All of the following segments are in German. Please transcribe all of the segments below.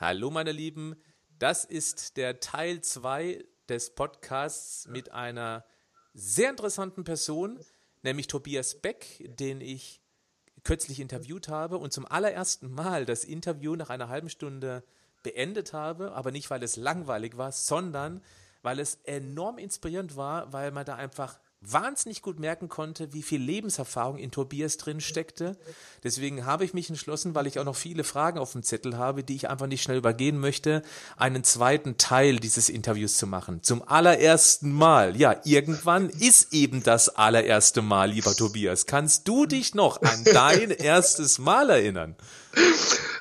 Hallo meine Lieben, das ist der Teil 2 des Podcasts mit einer sehr interessanten Person, nämlich Tobias Beck, den ich kürzlich interviewt habe und zum allerersten Mal das Interview nach einer halben Stunde beendet habe, aber nicht, weil es langweilig war, sondern weil es enorm inspirierend war, weil man da einfach wahnsinnig gut merken konnte, wie viel Lebenserfahrung in Tobias drin steckte. Deswegen habe ich mich entschlossen, weil ich auch noch viele Fragen auf dem Zettel habe, die ich einfach nicht schnell übergehen möchte, einen zweiten Teil dieses Interviews zu machen. Zum allerersten Mal. Ja, irgendwann ist eben das allererste Mal, lieber Tobias. Kannst du dich noch an dein erstes Mal erinnern?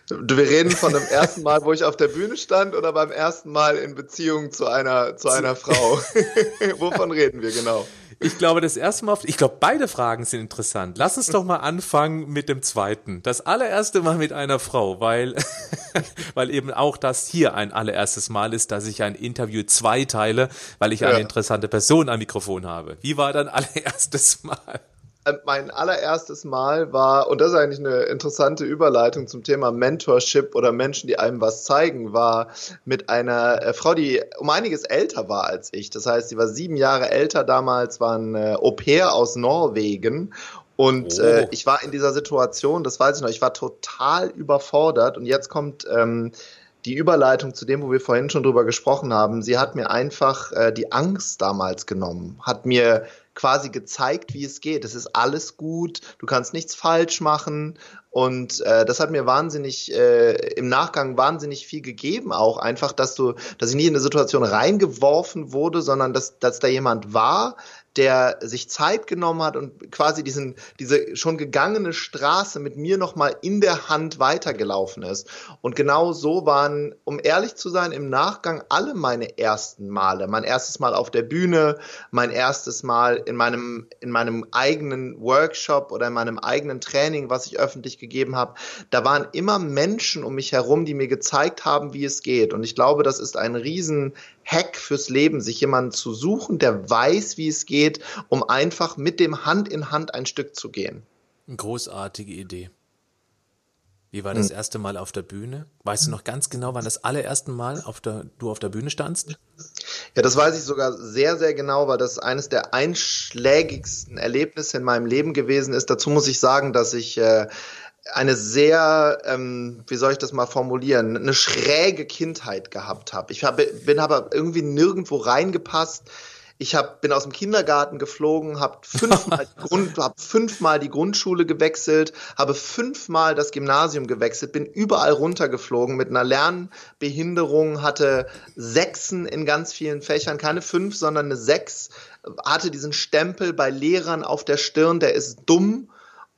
Wir reden von dem ersten Mal, wo ich auf der Bühne stand oder beim ersten Mal in Beziehung zu einer, zu einer Frau? Wovon reden wir genau? Ich glaube, das erste Mal, ich glaube, beide Fragen sind interessant. Lass uns doch mal anfangen mit dem zweiten. Das allererste Mal mit einer Frau, weil, weil eben auch das hier ein allererstes Mal ist, dass ich ein Interview zweiteile, weil ich eine ja. interessante Person am Mikrofon habe. Wie war dein allererstes Mal? Äh, mein allererstes Mal war, und das ist eigentlich eine interessante Überleitung zum Thema Mentorship oder Menschen, die einem was zeigen, war mit einer äh, Frau, die um einiges älter war als ich. Das heißt, sie war sieben Jahre älter damals, war ein äh, Au pair aus Norwegen und oh. äh, ich war in dieser Situation, das weiß ich noch, ich war total überfordert. Und jetzt kommt ähm, die Überleitung zu dem, wo wir vorhin schon drüber gesprochen haben. Sie hat mir einfach äh, die Angst damals genommen, hat mir quasi gezeigt, wie es geht. Es ist alles gut, du kannst nichts falsch machen. Und äh, das hat mir wahnsinnig äh, im Nachgang wahnsinnig viel gegeben, auch einfach, dass du, dass ich nie in eine Situation reingeworfen wurde, sondern dass, dass da jemand war, der sich Zeit genommen hat und quasi diesen, diese schon gegangene Straße mit mir nochmal in der Hand weitergelaufen ist. Und genau so waren, um ehrlich zu sein, im Nachgang alle meine ersten Male. Mein erstes Mal auf der Bühne, mein erstes Mal in meinem, in meinem eigenen Workshop oder in meinem eigenen Training, was ich öffentlich gegeben habe. Da waren immer Menschen um mich herum, die mir gezeigt haben, wie es geht. Und ich glaube, das ist ein riesen Hack fürs Leben, sich jemanden zu suchen, der weiß, wie es geht, um einfach mit dem Hand in Hand ein Stück zu gehen. Großartige Idee. Wie war das hm. erste Mal auf der Bühne? Weißt du noch ganz genau, wann das allererste Mal auf der, du auf der Bühne standst? Ja, das weiß ich sogar sehr, sehr genau, weil das eines der einschlägigsten Erlebnisse in meinem Leben gewesen ist. Dazu muss ich sagen, dass ich äh, eine sehr, ähm, wie soll ich das mal formulieren, eine schräge Kindheit gehabt habe. Ich hab, bin aber irgendwie nirgendwo reingepasst. Ich hab, bin aus dem Kindergarten geflogen, habe fünfmal, hab fünfmal die Grundschule gewechselt, habe fünfmal das Gymnasium gewechselt, bin überall runtergeflogen mit einer Lernbehinderung, hatte Sechsen in ganz vielen Fächern, keine fünf, sondern eine Sechs, hatte diesen Stempel bei Lehrern auf der Stirn, der ist dumm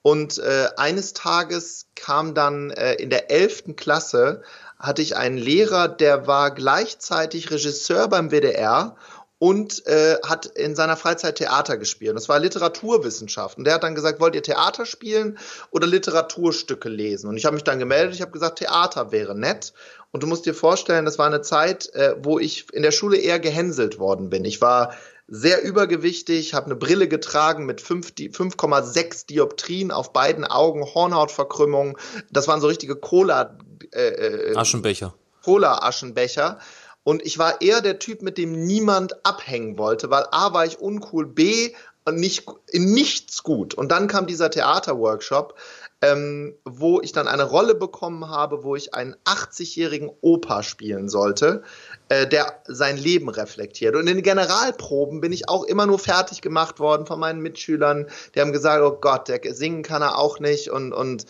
und äh, eines Tages kam dann äh, in der elften Klasse, hatte ich einen Lehrer, der war gleichzeitig Regisseur beim WDR und äh, hat in seiner Freizeit Theater gespielt. Das war Literaturwissenschaft. Und der hat dann gesagt, wollt ihr Theater spielen oder Literaturstücke lesen? Und ich habe mich dann gemeldet, ich habe gesagt, Theater wäre nett. Und du musst dir vorstellen, das war eine Zeit, äh, wo ich in der Schule eher gehänselt worden bin. Ich war sehr übergewichtig, habe eine Brille getragen mit 5,6 Dioptrien auf beiden Augen, Hornhautverkrümmung. Das waren so richtige Cola äh, äh, Aschenbecher. Cola Aschenbecher. Und ich war eher der Typ, mit dem niemand abhängen wollte, weil A war ich uncool, B nicht, in nichts gut. Und dann kam dieser Theaterworkshop, ähm, wo ich dann eine Rolle bekommen habe, wo ich einen 80-jährigen Opa spielen sollte, äh, der sein Leben reflektiert. Und in den Generalproben bin ich auch immer nur fertig gemacht worden von meinen Mitschülern. Die haben gesagt, oh Gott, der singen kann er auch nicht und, und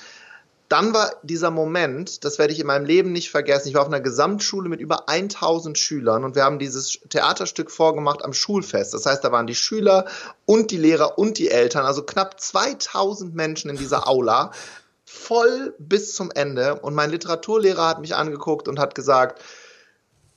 dann war dieser Moment, das werde ich in meinem Leben nicht vergessen. Ich war auf einer Gesamtschule mit über 1000 Schülern und wir haben dieses Theaterstück vorgemacht am Schulfest. Das heißt, da waren die Schüler und die Lehrer und die Eltern, also knapp 2000 Menschen in dieser Aula, voll bis zum Ende. Und mein Literaturlehrer hat mich angeguckt und hat gesagt,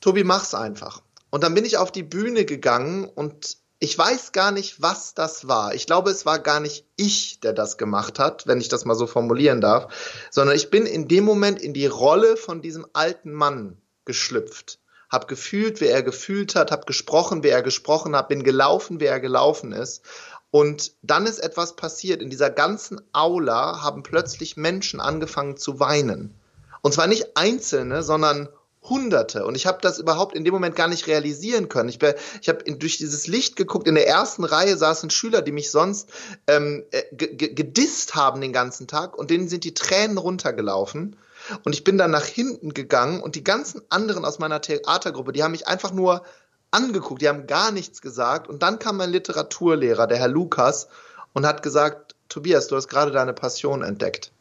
Tobi, mach's einfach. Und dann bin ich auf die Bühne gegangen und ich weiß gar nicht, was das war. Ich glaube, es war gar nicht ich, der das gemacht hat, wenn ich das mal so formulieren darf, sondern ich bin in dem Moment in die Rolle von diesem alten Mann geschlüpft. Hab gefühlt, wie er gefühlt hat, hab gesprochen, wie er gesprochen hat, bin gelaufen, wie er gelaufen ist. Und dann ist etwas passiert. In dieser ganzen Aula haben plötzlich Menschen angefangen zu weinen. Und zwar nicht Einzelne, sondern Hunderte. Und ich habe das überhaupt in dem Moment gar nicht realisieren können. Ich, ich habe durch dieses Licht geguckt. In der ersten Reihe saßen Schüler, die mich sonst ähm, äh, gedisst haben den ganzen Tag und denen sind die Tränen runtergelaufen. Und ich bin dann nach hinten gegangen und die ganzen anderen aus meiner Theatergruppe, die haben mich einfach nur angeguckt, die haben gar nichts gesagt. Und dann kam mein Literaturlehrer, der Herr Lukas, und hat gesagt, Tobias, du hast gerade deine Passion entdeckt.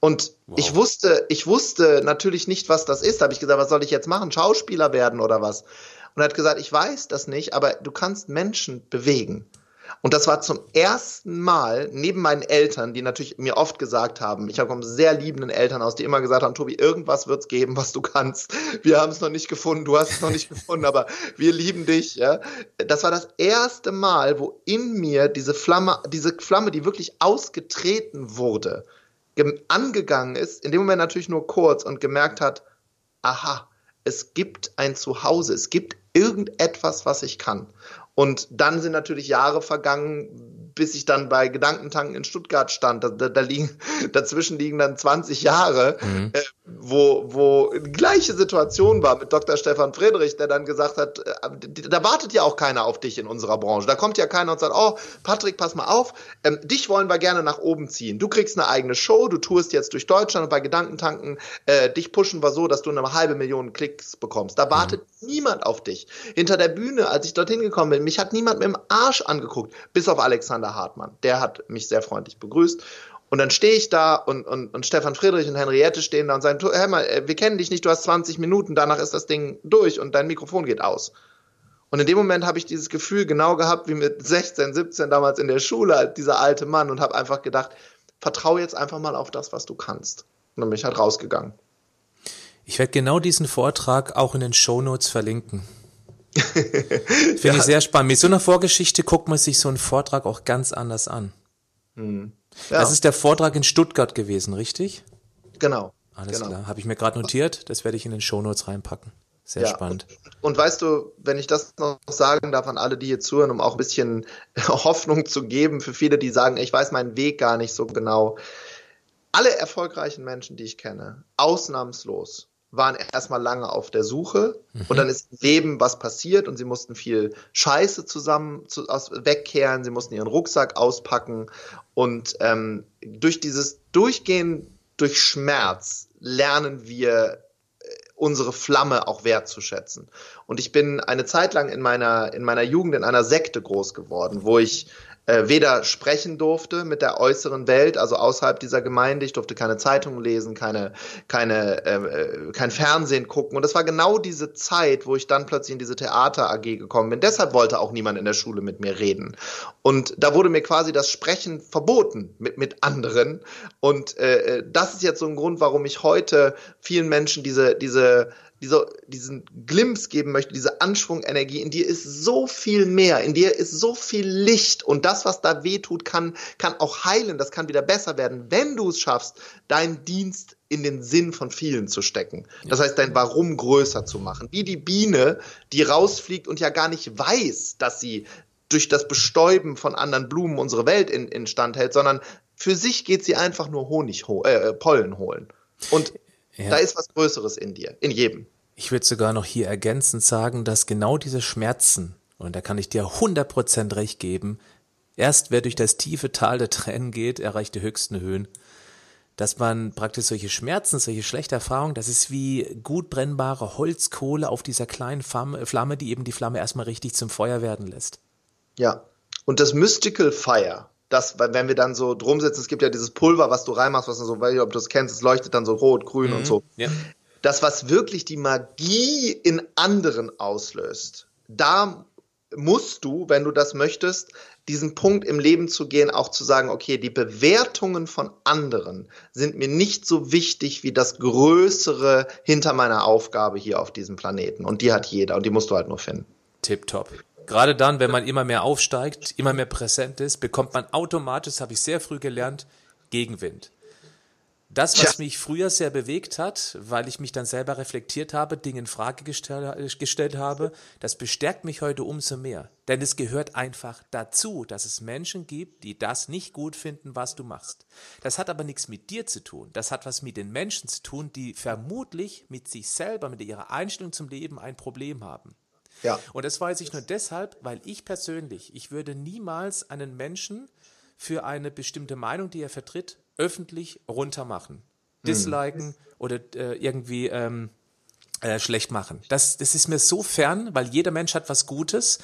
Und wow. ich wusste, ich wusste natürlich nicht, was das ist. Da habe ich gesagt, was soll ich jetzt machen? Schauspieler werden oder was? Und er hat gesagt, ich weiß das nicht, aber du kannst Menschen bewegen. Und das war zum ersten Mal neben meinen Eltern, die natürlich mir oft gesagt haben, ich habe sehr liebenden Eltern aus, die immer gesagt haben, Tobi, irgendwas wird's geben, was du kannst. Wir haben es noch nicht gefunden, du hast es noch nicht gefunden, aber wir lieben dich. Ja, das war das erste Mal, wo in mir diese Flamme, diese Flamme, die wirklich ausgetreten wurde, angegangen ist. In dem Moment natürlich nur kurz und gemerkt hat, aha, es gibt ein Zuhause, es gibt irgendetwas, was ich kann. Und dann sind natürlich Jahre vergangen, bis ich dann bei Gedankentanken in Stuttgart stand. Da, da, da liegen, dazwischen liegen dann 20 Jahre, mhm. äh, wo, wo die gleiche Situation war mit Dr. Stefan Friedrich, der dann gesagt hat, äh, da wartet ja auch keiner auf dich in unserer Branche. Da kommt ja keiner und sagt, oh, Patrick, pass mal auf, ähm, dich wollen wir gerne nach oben ziehen. Du kriegst eine eigene Show, du tourst jetzt durch Deutschland und bei Gedankentanken, äh, dich pushen wir so, dass du eine halbe Million Klicks bekommst. Da wartet mhm. niemand auf dich. Hinter der Bühne, als ich dorthin gekommen bin, mich hat niemand mit dem Arsch angeguckt, bis auf Alexander Alexander Hartmann. Der hat mich sehr freundlich begrüßt. Und dann stehe ich da und, und, und Stefan Friedrich und Henriette stehen da und sagen, hör mal, äh, wir kennen dich nicht, du hast 20 Minuten, danach ist das Ding durch und dein Mikrofon geht aus. Und in dem Moment habe ich dieses Gefühl genau gehabt, wie mit 16, 17 damals in der Schule, dieser alte Mann und habe einfach gedacht, vertraue jetzt einfach mal auf das, was du kannst. Und dann bin ich halt rausgegangen. Ich werde genau diesen Vortrag auch in den Shownotes verlinken. Finde ja. ich sehr spannend. Mit so einer Vorgeschichte guckt man sich so einen Vortrag auch ganz anders an. Hm. Ja. Das ist der Vortrag in Stuttgart gewesen, richtig? Genau. Alles genau. klar. Habe ich mir gerade notiert. Das werde ich in den Shownotes reinpacken. Sehr ja, spannend. Und, und, weißt du, wenn ich das noch sagen darf an alle, die hier zuhören, um auch ein bisschen Hoffnung zu geben für viele, die sagen, ich weiß meinen Weg gar nicht so genau. Alle erfolgreichen Menschen, die ich kenne, ausnahmslos, waren erstmal lange auf der Suche mhm. und dann ist Leben was passiert und sie mussten viel Scheiße zusammen zu, aus, wegkehren, sie mussten ihren Rucksack auspacken und ähm, durch dieses Durchgehen durch Schmerz lernen wir äh, unsere Flamme auch wertzuschätzen. Und ich bin eine Zeit lang in meiner, in meiner Jugend in einer Sekte groß geworden, wo ich weder sprechen durfte mit der äußeren Welt, also außerhalb dieser Gemeinde. Ich durfte keine Zeitung lesen, keine, keine, äh, äh, kein Fernsehen gucken. Und das war genau diese Zeit, wo ich dann plötzlich in diese Theater AG gekommen bin. Deshalb wollte auch niemand in der Schule mit mir reden. Und da wurde mir quasi das Sprechen verboten mit, mit anderen. Und äh, äh das ist jetzt so ein Grund, warum ich heute vielen Menschen diese, diese diese, diesen Glimps geben möchte, diese Anschwungenergie, in dir ist so viel mehr, in dir ist so viel Licht und das, was da weh tut, kann, kann auch heilen, das kann wieder besser werden, wenn du es schaffst, deinen Dienst in den Sinn von vielen zu stecken. Das heißt, dein Warum größer zu machen. Wie die Biene, die rausfliegt und ja gar nicht weiß, dass sie durch das Bestäuben von anderen Blumen unsere Welt in, in Stand hält, sondern für sich geht sie einfach nur Honig, äh, Pollen holen. Und ja. Da ist was Größeres in dir, in jedem. Ich würde sogar noch hier ergänzend sagen, dass genau diese Schmerzen, und da kann ich dir 100% recht geben, erst wer durch das tiefe Tal der Tränen geht, erreicht die höchsten Höhen. Dass man praktisch solche Schmerzen, solche schlechte Erfahrungen, das ist wie gut brennbare Holzkohle auf dieser kleinen Flamme, die eben die Flamme erstmal richtig zum Feuer werden lässt. Ja. Und das Mystical Fire, dass, wenn wir dann so drum sitzen, es gibt ja dieses Pulver, was du reinmachst, was du so, weiß ich, ob du das kennst, es leuchtet dann so rot, grün mhm. und so. Ja. Das, was wirklich die Magie in anderen auslöst, da musst du, wenn du das möchtest, diesen Punkt im Leben zu gehen, auch zu sagen, okay, die Bewertungen von anderen sind mir nicht so wichtig wie das Größere hinter meiner Aufgabe hier auf diesem Planeten. Und die hat jeder und die musst du halt nur finden. Tipptopp. Gerade dann, wenn man immer mehr aufsteigt, immer mehr präsent ist, bekommt man automatisch, das habe ich sehr früh gelernt, Gegenwind. das, was ja. mich früher sehr bewegt hat, weil ich mich dann selber reflektiert habe, Dinge in Frage gestell, gestellt habe, das bestärkt mich heute umso mehr. Denn es gehört einfach dazu, dass es Menschen gibt, die das nicht gut finden, was du machst. Das hat aber nichts mit dir zu tun. Das hat was mit den Menschen zu tun, die vermutlich mit sich selber, mit ihrer Einstellung zum Leben ein Problem haben. Ja. Und das weiß ich nur deshalb, weil ich persönlich, ich würde niemals einen Menschen für eine bestimmte Meinung, die er vertritt, öffentlich runtermachen, hm. disliken mhm. oder äh, irgendwie ähm, äh, schlecht machen. Das, das ist mir so fern, weil jeder Mensch hat was Gutes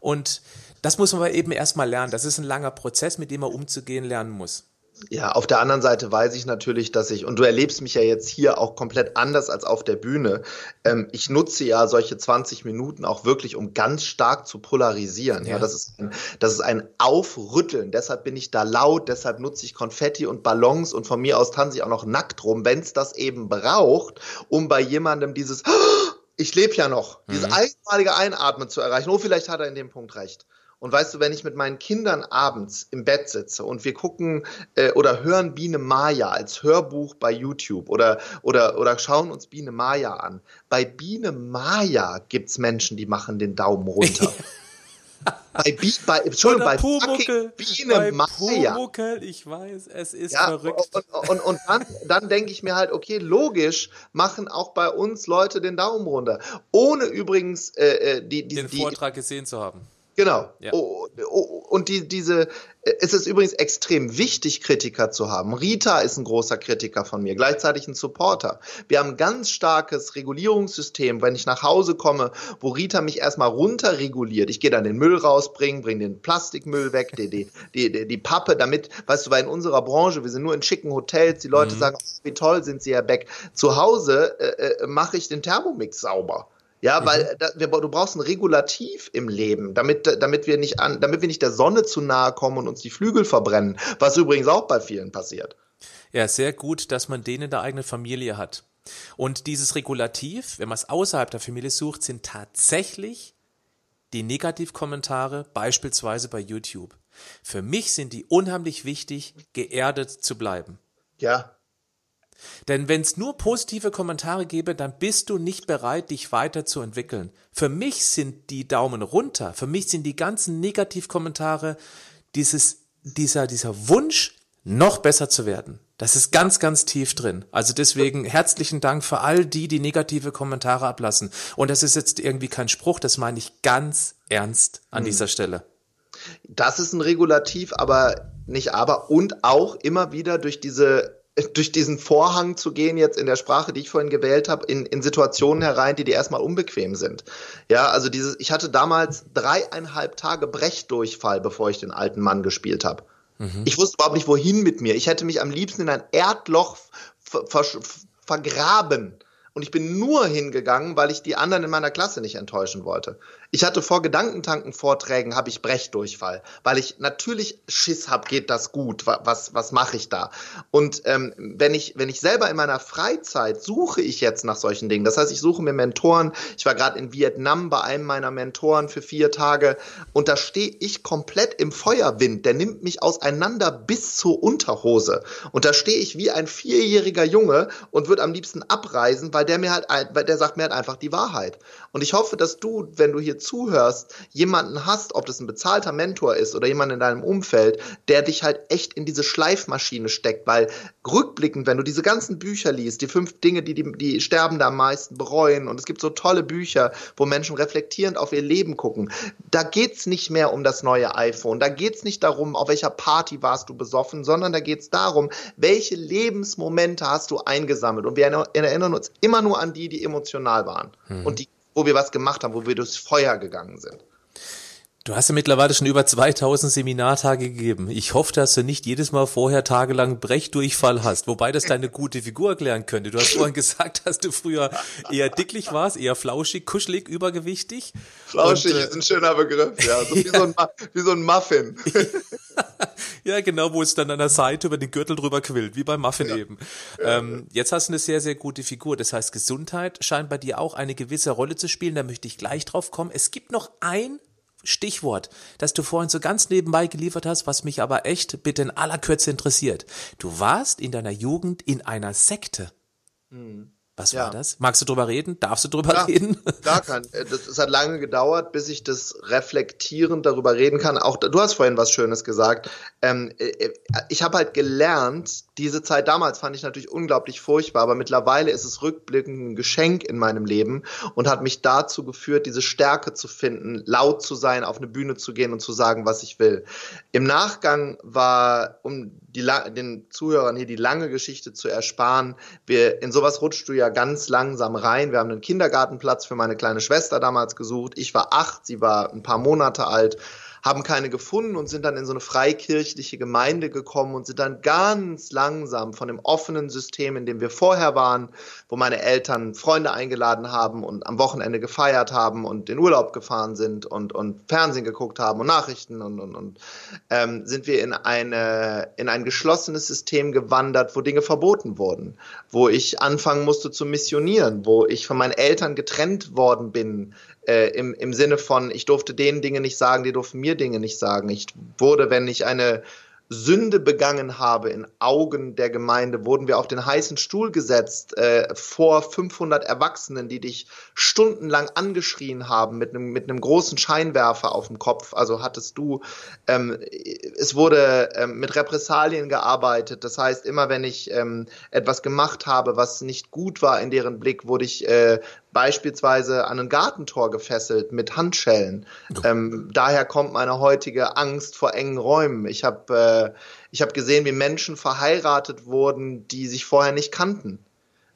und das muss man aber eben erstmal lernen. Das ist ein langer Prozess, mit dem man umzugehen lernen muss. Ja, auf der anderen Seite weiß ich natürlich, dass ich, und du erlebst mich ja jetzt hier auch komplett anders als auf der Bühne. Ähm, ich nutze ja solche 20 Minuten auch wirklich, um ganz stark zu polarisieren. Ja, ja das, ist ein, das ist ein Aufrütteln. Deshalb bin ich da laut, deshalb nutze ich Konfetti und Ballons und von mir aus tanze ich auch noch nackt rum, wenn es das eben braucht, um bei jemandem dieses, ich lebe ja noch, mhm. dieses einmalige Einatmen zu erreichen. Oh, vielleicht hat er in dem Punkt recht. Und weißt du, wenn ich mit meinen Kindern abends im Bett sitze und wir gucken äh, oder hören Biene Maya als Hörbuch bei YouTube oder, oder, oder schauen uns Biene Maya an. Bei Biene Maya gibt's Menschen, die machen den Daumen runter. bei, Bi bei, Entschuldigung, bei Pumuckel, Biene bei Maya. Pumuckel, ich weiß, es ist ja, verrückt. Und, und, und dann, dann denke ich mir halt, okay, logisch machen auch bei uns Leute den Daumen runter. Ohne übrigens äh, äh die, die, den Vortrag gesehen zu haben. Genau. Ja. Oh, oh, und die, diese, es ist übrigens extrem wichtig, Kritiker zu haben. Rita ist ein großer Kritiker von mir, gleichzeitig ein Supporter. Wir haben ein ganz starkes Regulierungssystem, wenn ich nach Hause komme, wo Rita mich erstmal runterreguliert. Ich gehe dann den Müll rausbringen, bringe den Plastikmüll weg, die, die, die, die, Pappe, damit, weißt du, weil in unserer Branche, wir sind nur in schicken Hotels, die Leute mhm. sagen, oh, wie toll sind sie, Herr Beck. Zu Hause äh, äh, mache ich den Thermomix sauber. Ja, mhm. weil da, wir, du brauchst ein Regulativ im Leben, damit, damit wir nicht an, damit wir nicht der Sonne zu nahe kommen und uns die Flügel verbrennen, was übrigens auch bei vielen passiert. Ja, sehr gut, dass man den in der eigenen Familie hat. Und dieses Regulativ, wenn man es außerhalb der Familie sucht, sind tatsächlich die Negativkommentare, beispielsweise bei YouTube. Für mich sind die unheimlich wichtig, geerdet zu bleiben. Ja, denn wenn es nur positive Kommentare gäbe, dann bist du nicht bereit, dich weiterzuentwickeln. Für mich sind die Daumen runter, für mich sind die ganzen Negativkommentare dieses, dieser, dieser Wunsch, noch besser zu werden. Das ist ganz, ganz tief drin. Also deswegen herzlichen Dank für all die, die negative Kommentare ablassen. Und das ist jetzt irgendwie kein Spruch, das meine ich ganz ernst an hm. dieser Stelle. Das ist ein Regulativ, aber nicht aber und auch immer wieder durch diese durch diesen Vorhang zu gehen, jetzt in der Sprache, die ich vorhin gewählt habe, in, in Situationen herein, die dir erstmal unbequem sind. Ja, also dieses, ich hatte damals dreieinhalb Tage Brechdurchfall, bevor ich den alten Mann gespielt habe. Mhm. Ich wusste überhaupt nicht, wohin mit mir. Ich hätte mich am liebsten in ein Erdloch vergraben. Und ich bin nur hingegangen, weil ich die anderen in meiner Klasse nicht enttäuschen wollte. Ich hatte vor Gedankentanken-Vorträgen habe ich Brechdurchfall, weil ich natürlich Schiss habe, geht das gut, was, was mache ich da? Und ähm, wenn, ich, wenn ich selber in meiner Freizeit suche ich jetzt nach solchen Dingen, das heißt, ich suche mir Mentoren, ich war gerade in Vietnam bei einem meiner Mentoren für vier Tage und da stehe ich komplett im Feuerwind, der nimmt mich auseinander bis zur Unterhose. Und da stehe ich wie ein vierjähriger Junge und würde am liebsten abreisen, weil der mir halt, weil der sagt mir halt einfach die Wahrheit. Und ich hoffe, dass du, wenn du hier zuhörst, jemanden hast, ob das ein bezahlter Mentor ist oder jemand in deinem Umfeld, der dich halt echt in diese Schleifmaschine steckt, weil rückblickend, wenn du diese ganzen Bücher liest, die fünf Dinge, die die, die Sterbende am meisten bereuen und es gibt so tolle Bücher, wo Menschen reflektierend auf ihr Leben gucken, da geht's nicht mehr um das neue iPhone, da geht's nicht darum, auf welcher Party warst du besoffen, sondern da geht's darum, welche Lebensmomente hast du eingesammelt. Und wir erinnern uns immer nur an die, die emotional waren. Hm. und die wo wir was gemacht haben, wo wir durchs Feuer gegangen sind. Du hast ja mittlerweile schon über 2000 Seminartage gegeben. Ich hoffe, dass du nicht jedes Mal vorher tagelang Brechdurchfall hast, wobei das deine gute Figur erklären könnte. Du hast vorhin gesagt, dass du früher eher dicklich warst, eher flauschig, kuschelig, übergewichtig. Flauschig und, äh, ist ein schöner Begriff, ja. So wie, so ein, wie so ein Muffin. ja, genau, wo es dann an der Seite über den Gürtel drüber quillt, wie beim Muffin ja. eben. Ähm, jetzt hast du eine sehr, sehr gute Figur. Das heißt, Gesundheit scheint bei dir auch eine gewisse Rolle zu spielen. Da möchte ich gleich drauf kommen. Es gibt noch ein Stichwort, das du vorhin so ganz nebenbei geliefert hast, was mich aber echt bitte in aller Kürze interessiert. Du warst in deiner Jugend in einer Sekte. Mhm. Was ja. war das? Magst du drüber reden? Darfst du drüber ja, reden? Gar kein. Äh, das, hat lange gedauert, bis ich das reflektierend darüber reden kann. Auch du hast vorhin was Schönes gesagt. Ähm, äh, äh, ich habe halt gelernt, diese Zeit damals fand ich natürlich unglaublich furchtbar, aber mittlerweile ist es rückblickend ein Geschenk in meinem Leben und hat mich dazu geführt, diese Stärke zu finden, laut zu sein, auf eine Bühne zu gehen und zu sagen, was ich will. Im Nachgang war, um die, den Zuhörern hier die lange Geschichte zu ersparen, wir, in sowas rutschst du ja ganz langsam rein. Wir haben einen Kindergartenplatz für meine kleine Schwester damals gesucht. Ich war acht, sie war ein paar Monate alt haben keine gefunden und sind dann in so eine freikirchliche Gemeinde gekommen und sind dann ganz langsam von dem offenen System, in dem wir vorher waren, wo meine Eltern Freunde eingeladen haben und am Wochenende gefeiert haben und in Urlaub gefahren sind und, und Fernsehen geguckt haben und Nachrichten und, und, und ähm, sind wir in eine in ein geschlossenes System gewandert, wo Dinge verboten wurden, wo ich anfangen musste zu missionieren, wo ich von meinen Eltern getrennt worden bin, äh, im, im Sinne von, ich durfte denen Dinge nicht sagen, die durften mir Dinge nicht sagen. Ich wurde, wenn ich eine Sünde begangen habe in Augen der Gemeinde, wurden wir auf den heißen Stuhl gesetzt äh, vor 500 Erwachsenen, die dich stundenlang angeschrien haben mit einem mit einem großen Scheinwerfer auf dem Kopf. Also hattest du, ähm, es wurde ähm, mit Repressalien gearbeitet. Das heißt, immer wenn ich ähm, etwas gemacht habe, was nicht gut war in deren Blick, wurde ich äh, beispielsweise an ein Gartentor gefesselt mit Handschellen. Ähm, daher kommt meine heutige Angst vor engen Räumen. Ich habe äh, ich habe gesehen, wie Menschen verheiratet wurden, die sich vorher nicht kannten.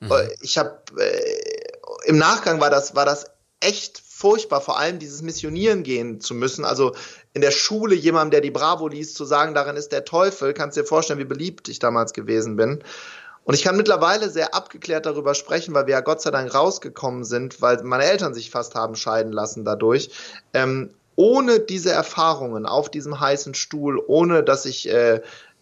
Mhm. Äh, ich habe äh, im Nachgang war das war das echt furchtbar, vor allem dieses Missionieren gehen zu müssen. Also in der Schule jemandem, der die Bravo liest, zu sagen, darin ist der Teufel, kannst dir vorstellen, wie beliebt ich damals gewesen bin. Und ich kann mittlerweile sehr abgeklärt darüber sprechen, weil wir ja Gott sei Dank rausgekommen sind, weil meine Eltern sich fast haben scheiden lassen dadurch. Ähm, ohne diese Erfahrungen auf diesem heißen Stuhl, ohne dass ich äh,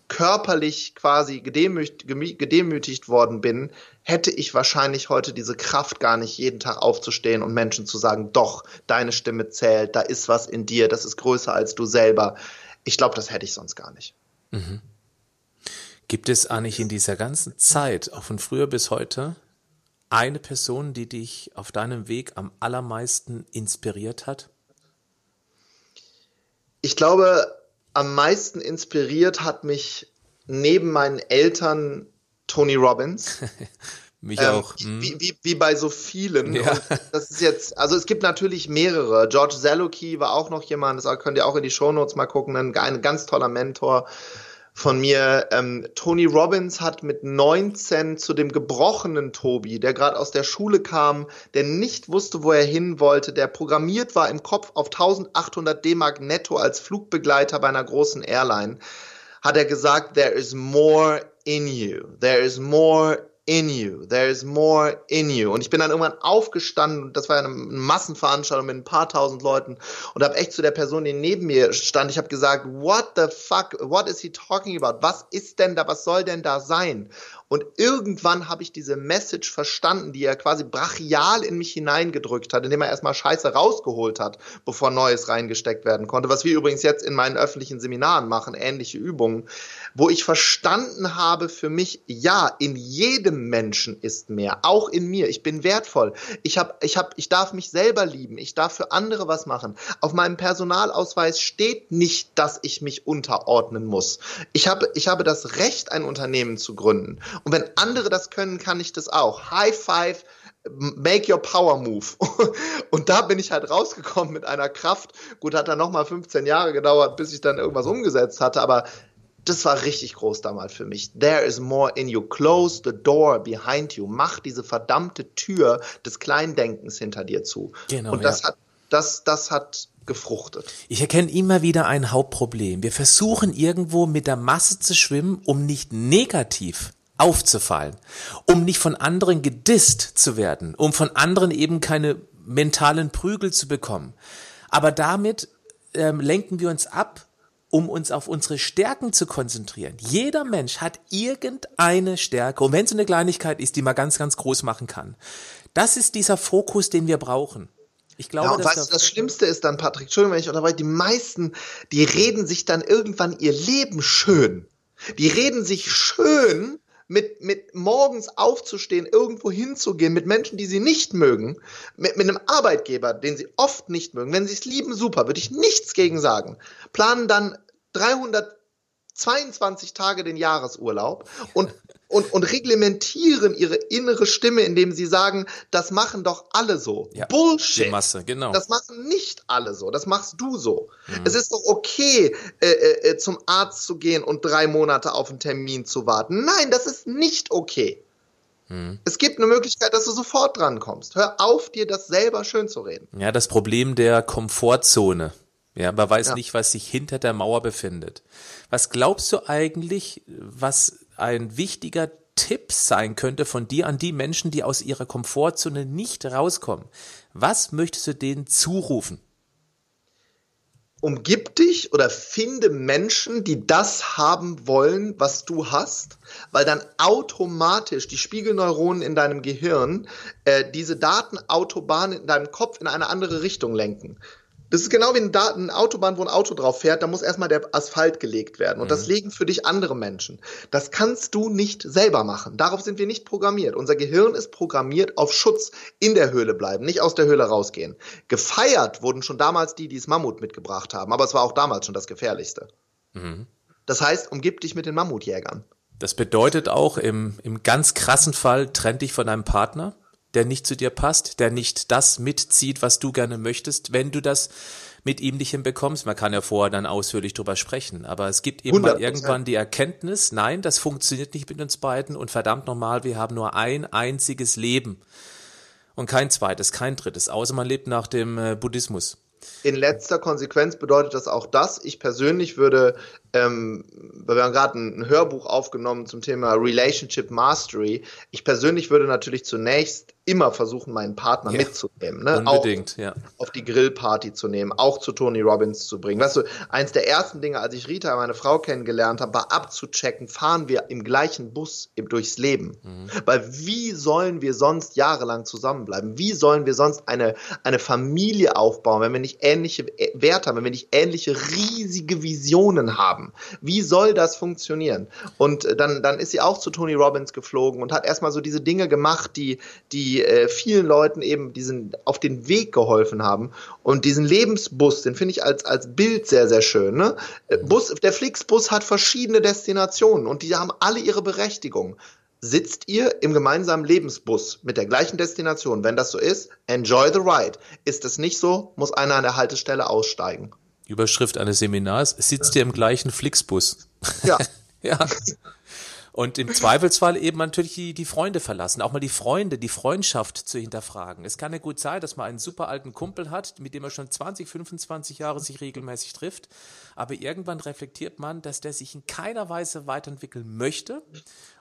körperlich quasi gedemütigt, gedemütigt worden bin, hätte ich wahrscheinlich heute diese Kraft gar nicht, jeden Tag aufzustehen und Menschen zu sagen, doch, deine Stimme zählt, da ist was in dir, das ist größer als du selber. Ich glaube, das hätte ich sonst gar nicht. Mhm. Gibt es eigentlich in dieser ganzen Zeit, auch von früher bis heute, eine Person, die dich auf deinem Weg am allermeisten inspiriert hat? Ich glaube, am meisten inspiriert hat mich neben meinen Eltern Tony Robbins. Mich ähm, auch. Hm. Wie, wie, wie, bei so vielen. Ja. das ist jetzt, also es gibt natürlich mehrere. George Zaluki war auch noch jemand, das könnt ihr auch in die Shownotes mal gucken, ein, ein ganz toller Mentor von mir. Ähm, Tony Robbins hat mit 19 zu dem gebrochenen Tobi, der gerade aus der Schule kam, der nicht wusste, wo er hin wollte, der programmiert war im Kopf auf 1800 D-Mark netto als Flugbegleiter bei einer großen Airline, hat er gesagt, there is more in you. There is more in you. There is more in you. Und ich bin dann irgendwann aufgestanden, das war eine Massenveranstaltung mit ein paar tausend Leuten und habe echt zu der Person, die neben mir stand, ich habe gesagt, what the fuck, what is he talking about? Was ist denn da, was soll denn da sein? Und irgendwann habe ich diese Message verstanden, die er quasi brachial in mich hineingedrückt hat, indem er erstmal Scheiße rausgeholt hat, bevor Neues reingesteckt werden konnte. Was wir übrigens jetzt in meinen öffentlichen Seminaren machen, ähnliche Übungen, wo ich verstanden habe für mich, ja, in jedem Menschen ist mehr, auch in mir. Ich bin wertvoll. Ich habe, ich habe, ich darf mich selber lieben. Ich darf für andere was machen. Auf meinem Personalausweis steht nicht, dass ich mich unterordnen muss. Ich habe, ich habe das Recht, ein Unternehmen zu gründen. Und wenn andere das können, kann ich das auch. High five, make your power move. Und da bin ich halt rausgekommen mit einer Kraft. Gut, hat dann nochmal 15 Jahre gedauert, bis ich dann irgendwas umgesetzt hatte, aber das war richtig groß damals für mich. There is more in you. Close the door behind you. Mach diese verdammte Tür des Kleindenkens hinter dir zu. Genau, Und das ja. hat, das, das hat gefruchtet. Ich erkenne immer wieder ein Hauptproblem. Wir versuchen irgendwo mit der Masse zu schwimmen, um nicht negativ aufzufallen, um nicht von anderen gedisst zu werden, um von anderen eben keine mentalen Prügel zu bekommen. Aber damit ähm, lenken wir uns ab, um uns auf unsere Stärken zu konzentrieren. Jeder Mensch hat irgendeine Stärke, und wenn es eine Kleinigkeit ist, die man ganz, ganz groß machen kann. Das ist dieser Fokus, den wir brauchen. Ich glaube, ja, weißt du, das Schlimmste ist dann, Patrick, Entschuldigung, wenn ich unterbreche, die meisten, die reden sich dann irgendwann ihr Leben schön. Die reden sich schön, mit, mit morgens aufzustehen, irgendwo hinzugehen, mit Menschen, die sie nicht mögen, mit, mit einem Arbeitgeber, den sie oft nicht mögen. Wenn sie es lieben, super, würde ich nichts gegen sagen. Planen dann 322 Tage den Jahresurlaub und und, und reglementieren ihre innere Stimme, indem sie sagen, das machen doch alle so. Ja, Bullshit. Die Masse, genau. Das machen nicht alle so. Das machst du so. Mhm. Es ist doch okay, äh, äh, äh, zum Arzt zu gehen und drei Monate auf einen Termin zu warten. Nein, das ist nicht okay. Mhm. Es gibt eine Möglichkeit, dass du sofort drankommst. Hör auf, dir das selber schön zu reden. Ja, das Problem der Komfortzone. Ja, man weiß ja. nicht, was sich hinter der Mauer befindet. Was glaubst du eigentlich, was ein wichtiger Tipp sein könnte von dir an die Menschen, die aus ihrer Komfortzone nicht rauskommen? Was möchtest du denen zurufen? Umgib dich oder finde Menschen, die das haben wollen, was du hast, weil dann automatisch die Spiegelneuronen in deinem Gehirn äh, diese Datenautobahn in deinem Kopf in eine andere Richtung lenken. Das ist genau wie eine Autobahn, wo ein Auto drauf fährt, da muss erstmal der Asphalt gelegt werden. Und mhm. das legen für dich andere Menschen. Das kannst du nicht selber machen. Darauf sind wir nicht programmiert. Unser Gehirn ist programmiert auf Schutz in der Höhle bleiben, nicht aus der Höhle rausgehen. Gefeiert wurden schon damals die, die das Mammut mitgebracht haben, aber es war auch damals schon das Gefährlichste. Mhm. Das heißt, umgib dich mit den Mammutjägern. Das bedeutet auch im, im ganz krassen Fall, trenn dich von deinem Partner der nicht zu dir passt, der nicht das mitzieht, was du gerne möchtest, wenn du das mit ihm nicht hinbekommst. Man kann ja vorher dann ausführlich drüber sprechen, aber es gibt eben mal irgendwann die Erkenntnis, nein, das funktioniert nicht mit uns beiden und verdammt nochmal, wir haben nur ein einziges Leben und kein zweites, kein drittes, außer man lebt nach dem äh, Buddhismus. In letzter Konsequenz bedeutet das auch das. Ich persönlich würde, ähm, wir haben gerade ein, ein Hörbuch aufgenommen zum Thema Relationship Mastery. Ich persönlich würde natürlich zunächst immer versuchen, meinen Partner ja, mitzunehmen. Ne? Unbedingt, auch ja. Auf die Grillparty zu nehmen, auch zu Tony Robbins zu bringen. Weißt du, eins der ersten Dinge, als ich Rita, meine Frau, kennengelernt habe, war abzuchecken, fahren wir im gleichen Bus durchs Leben. Mhm. Weil wie sollen wir sonst jahrelang zusammenbleiben? Wie sollen wir sonst eine, eine Familie aufbauen, wenn wir nicht ähnliche Werte haben, wenn wir nicht ähnliche riesige Visionen haben? Wie soll das funktionieren? Und äh, dann, dann ist sie auch zu Tony Robbins geflogen und hat erstmal so diese Dinge gemacht, die, die die äh, vielen Leuten eben diesen auf den Weg geholfen haben. Und diesen Lebensbus, den finde ich als, als Bild sehr, sehr schön. Ne? Äh, Bus, der Flixbus hat verschiedene Destinationen und die haben alle ihre Berechtigung. Sitzt ihr im gemeinsamen Lebensbus mit der gleichen Destination? Wenn das so ist, enjoy the ride. Ist es nicht so, muss einer an der Haltestelle aussteigen. Überschrift eines Seminars, sitzt ihr im gleichen Flixbus? Ja. ja. Und im Zweifelsfall eben natürlich die, die Freunde verlassen, auch mal die Freunde, die Freundschaft zu hinterfragen. Es kann ja gut sein, dass man einen super alten Kumpel hat, mit dem er schon 20, 25 Jahre sich regelmäßig trifft, aber irgendwann reflektiert man, dass der sich in keiner Weise weiterentwickeln möchte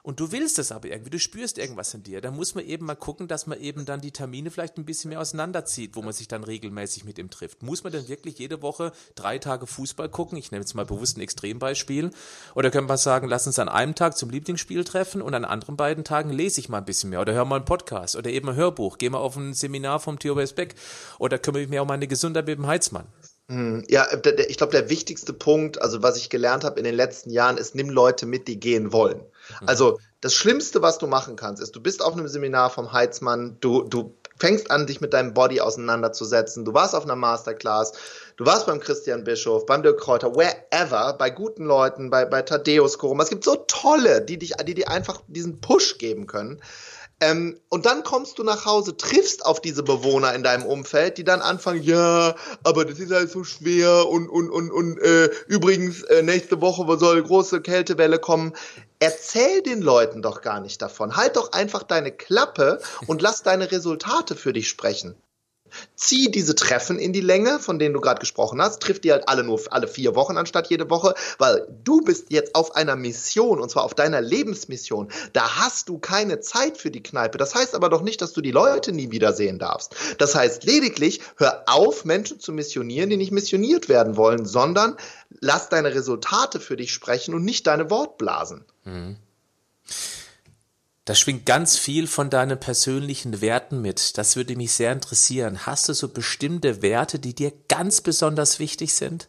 und du willst es aber irgendwie, du spürst irgendwas in dir. Da muss man eben mal gucken, dass man eben dann die Termine vielleicht ein bisschen mehr auseinanderzieht, wo man sich dann regelmäßig mit ihm trifft. Muss man denn wirklich jede Woche drei Tage Fußball gucken? Ich nehme jetzt mal bewusst ein Extrembeispiel. Oder können wir sagen, lass uns an einem Tag zum Lieblingsspiel treffen und an anderen beiden Tagen lese ich mal ein bisschen mehr oder höre mal einen Podcast oder eben ein Hörbuch, gehe mal auf ein Seminar vom Theo Beck oder kümmere ich mich um meine Gesundheit mit dem Heizmann. Hm, ja, ich glaube, der wichtigste Punkt, also was ich gelernt habe in den letzten Jahren, ist, nimm Leute mit, die gehen wollen. Mhm. Also das Schlimmste, was du machen kannst, ist, du bist auf einem Seminar vom Heizmann, du, du fängst an, dich mit deinem Body auseinanderzusetzen, du warst auf einer Masterclass, du warst beim Christian Bischof, beim Dirk Kräuter, wherever, bei guten Leuten, bei, bei Thaddeus Korum. Es gibt so tolle, die dich, die dir einfach diesen Push geben können. Ähm, und dann kommst du nach Hause, triffst auf diese Bewohner in deinem Umfeld, die dann anfangen, ja, aber das ist halt so schwer und, und, und, und äh, übrigens, äh, nächste Woche soll große Kältewelle kommen. Erzähl den Leuten doch gar nicht davon. Halt doch einfach deine Klappe und lass deine Resultate für dich sprechen zieh diese Treffen in die Länge, von denen du gerade gesprochen hast, triff die halt alle nur alle vier Wochen anstatt jede Woche, weil du bist jetzt auf einer Mission und zwar auf deiner Lebensmission. Da hast du keine Zeit für die Kneipe. Das heißt aber doch nicht, dass du die Leute nie wiedersehen darfst. Das heißt lediglich, hör auf, Menschen zu missionieren, die nicht missioniert werden wollen, sondern lass deine Resultate für dich sprechen und nicht deine Wortblasen. Mhm. Da schwingt ganz viel von deinen persönlichen Werten mit. Das würde mich sehr interessieren. Hast du so bestimmte Werte, die dir ganz besonders wichtig sind?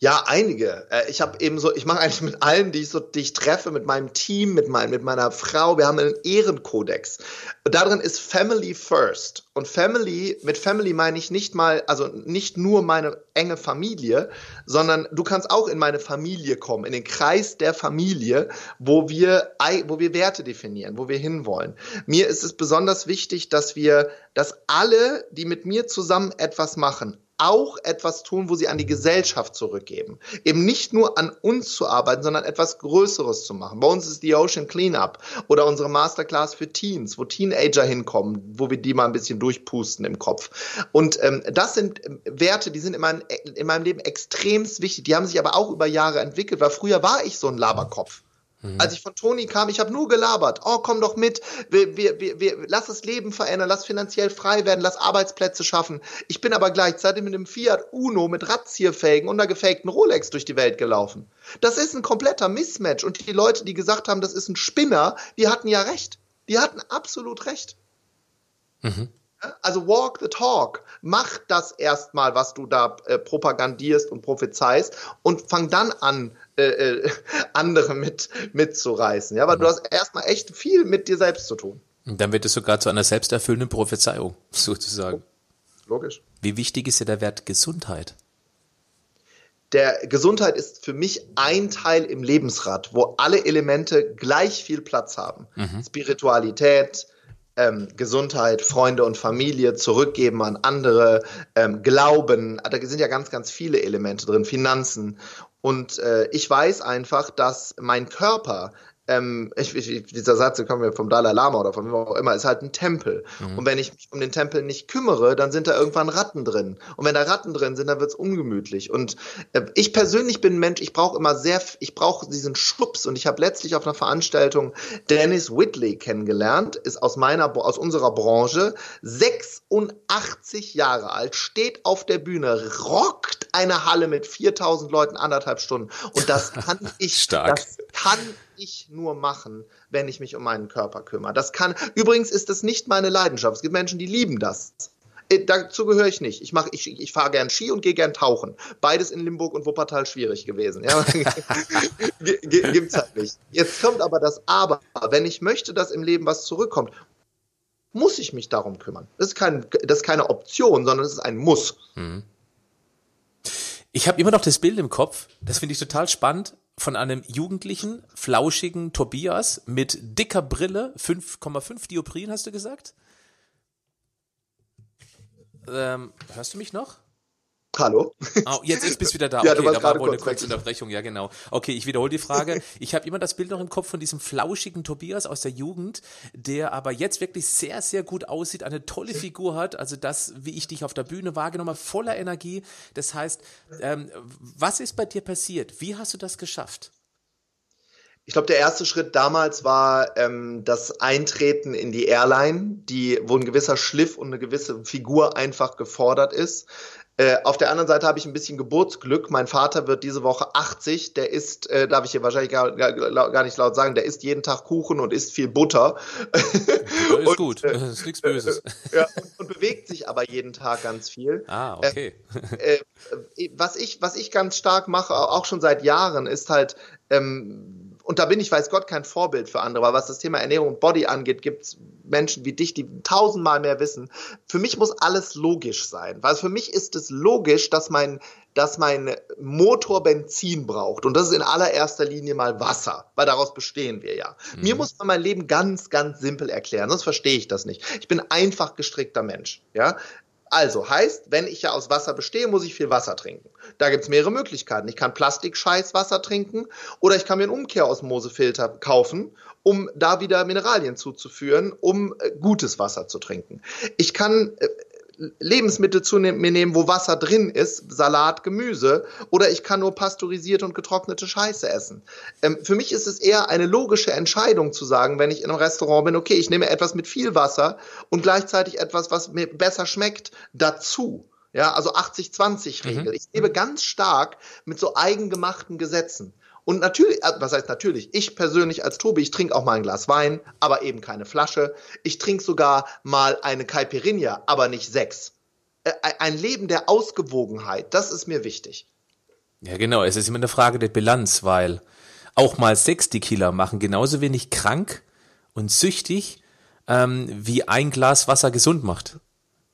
Ja, einige. Äh, ich habe eben so, ich mache eigentlich mit allen, die ich so, die ich treffe, mit meinem Team, mit meinem, mit meiner Frau. Wir haben einen Ehrenkodex. Und darin ist Family First. Und Family, mit Family meine ich nicht mal, also nicht nur meine enge Familie, sondern du kannst auch in meine Familie kommen, in den Kreis der Familie, wo wir, wo wir Werte definieren, wo wir hinwollen. Mir ist es besonders wichtig, dass wir, dass alle, die mit mir zusammen etwas machen, auch etwas tun, wo sie an die Gesellschaft zurückgeben. Eben nicht nur an uns zu arbeiten, sondern etwas Größeres zu machen. Bei uns ist die Ocean Cleanup oder unsere Masterclass für Teens, wo Teenager hinkommen, wo wir die mal ein bisschen durchpusten im Kopf. Und ähm, das sind ähm, Werte, die sind in meinem, in meinem Leben extremst wichtig. Die haben sich aber auch über Jahre entwickelt, weil früher war ich so ein Laberkopf. Mhm. Als ich von Toni kam, ich habe nur gelabert. Oh, komm doch mit. Wir, wir, wir, wir, lass das Leben verändern, lass finanziell frei werden, lass Arbeitsplätze schaffen. Ich bin aber gleichzeitig mit einem Fiat Uno mit Razzierfelgen und einer gefakten Rolex durch die Welt gelaufen. Das ist ein kompletter Mismatch. Und die Leute, die gesagt haben, das ist ein Spinner, die hatten ja recht. Die hatten absolut recht. Mhm. Also walk the talk. Mach das erstmal, was du da äh, propagandierst und prophezeist und fang dann an, äh, äh, andere mit mitzureißen. Ja, aber mhm. du hast erstmal echt viel mit dir selbst zu tun. Und dann wird es sogar zu einer selbsterfüllenden Prophezeiung, sozusagen. Logisch. Wie wichtig ist dir der Wert Gesundheit? Der Gesundheit ist für mich ein Teil im Lebensrad, wo alle Elemente gleich viel Platz haben. Mhm. Spiritualität, ähm, Gesundheit, Freunde und Familie zurückgeben an andere, ähm, Glauben, da sind ja ganz, ganz viele Elemente drin, Finanzen. Und äh, ich weiß einfach, dass mein Körper ähm, ich, ich, dieser Satz, der kommt mir vom Dalai Lama oder von wem auch immer, ist halt ein Tempel. Mhm. Und wenn ich mich um den Tempel nicht kümmere, dann sind da irgendwann Ratten drin. Und wenn da Ratten drin sind, dann wird's ungemütlich. Und äh, ich persönlich bin ein Mensch, ich brauche immer sehr, ich brauche diesen Schubs. Und ich habe letztlich auf einer Veranstaltung Dennis Whitley kennengelernt, ist aus meiner, aus unserer Branche, 86 Jahre alt, steht auf der Bühne, rockt eine Halle mit 4000 Leuten anderthalb Stunden. Und das kann ich, Stark. das kann ich nur machen, wenn ich mich um meinen Körper kümmere. Das kann, übrigens ist das nicht meine Leidenschaft. Es gibt Menschen, die lieben das. Äh, dazu gehöre ich nicht. Ich ich, ich fahre gern Ski und gehe gern tauchen. Beides in Limburg und Wuppertal schwierig gewesen. Ja, gibt's halt nicht. Jetzt kommt aber das Aber. Wenn ich möchte, dass im Leben was zurückkommt, muss ich mich darum kümmern. Das ist, kein, das ist keine Option, sondern es ist ein Muss. Mhm. Ich habe immer noch das Bild im Kopf. Das finde ich total spannend von einem jugendlichen, flauschigen Tobias mit dicker Brille, 5,5 Dioprien, hast du gesagt? Ähm, hörst du mich noch? Hallo? Oh, jetzt, jetzt bist du wieder da. Okay, ja, da war wohl eine kurze Unterbrechung, ja genau. Okay, ich wiederhole die Frage. Ich habe immer das Bild noch im Kopf von diesem flauschigen Tobias aus der Jugend, der aber jetzt wirklich sehr, sehr gut aussieht, eine tolle Figur hat. Also das, wie ich dich auf der Bühne wahrgenommen habe, voller Energie. Das heißt, ähm, was ist bei dir passiert? Wie hast du das geschafft? Ich glaube, der erste Schritt damals war ähm, das Eintreten in die Airline, die, wo ein gewisser Schliff und eine gewisse Figur einfach gefordert ist. Äh, auf der anderen Seite habe ich ein bisschen Geburtsglück. Mein Vater wird diese Woche 80. Der isst, äh, darf ich hier wahrscheinlich gar, gar, gar, nicht laut sagen, der isst jeden Tag Kuchen und isst viel Butter. Butter ist und, gut, äh, das ist nichts Böses. ja, und, und, bewegt sich aber jeden Tag ganz viel. Ah, okay. Äh, äh, was, ich, was ich ganz stark mache, auch schon seit Jahren, ist halt ähm, und da bin ich, weiß Gott, kein Vorbild für andere, weil was das Thema Ernährung und Body angeht, gibt es Menschen wie dich, die tausendmal mehr wissen. Für mich muss alles logisch sein, weil für mich ist es logisch, dass mein, dass mein Motor Benzin braucht. Und das ist in allererster Linie mal Wasser, weil daraus bestehen wir ja. Mhm. Mir muss man mein Leben ganz, ganz simpel erklären, sonst verstehe ich das nicht. Ich bin einfach gestrickter Mensch. Ja, also heißt, wenn ich ja aus Wasser bestehe, muss ich viel Wasser trinken. Da gibt's mehrere Möglichkeiten. Ich kann Plastik-Scheiß-Wasser trinken oder ich kann mir einen Umkehrosmosefilter kaufen, um da wieder Mineralien zuzuführen, um äh, gutes Wasser zu trinken. Ich kann äh, Lebensmittel zu mir nehmen, wo Wasser drin ist, Salat, Gemüse, oder ich kann nur pasteurisierte und getrocknete Scheiße essen. Ähm, für mich ist es eher eine logische Entscheidung zu sagen, wenn ich in einem Restaurant bin, okay, ich nehme etwas mit viel Wasser und gleichzeitig etwas, was mir besser schmeckt, dazu. Ja, also 80-20-Regel. Mhm. Ich lebe ganz stark mit so eigengemachten Gesetzen. Und natürlich, äh, was heißt natürlich, ich persönlich als Tobi, ich trinke auch mal ein Glas Wein, aber eben keine Flasche. Ich trinke sogar mal eine Caipirinha, aber nicht sechs. Äh, ein Leben der Ausgewogenheit, das ist mir wichtig. Ja, genau. Es ist immer eine Frage der Bilanz, weil auch mal sechs Tequila machen genauso wenig krank und süchtig, ähm, wie ein Glas Wasser gesund macht.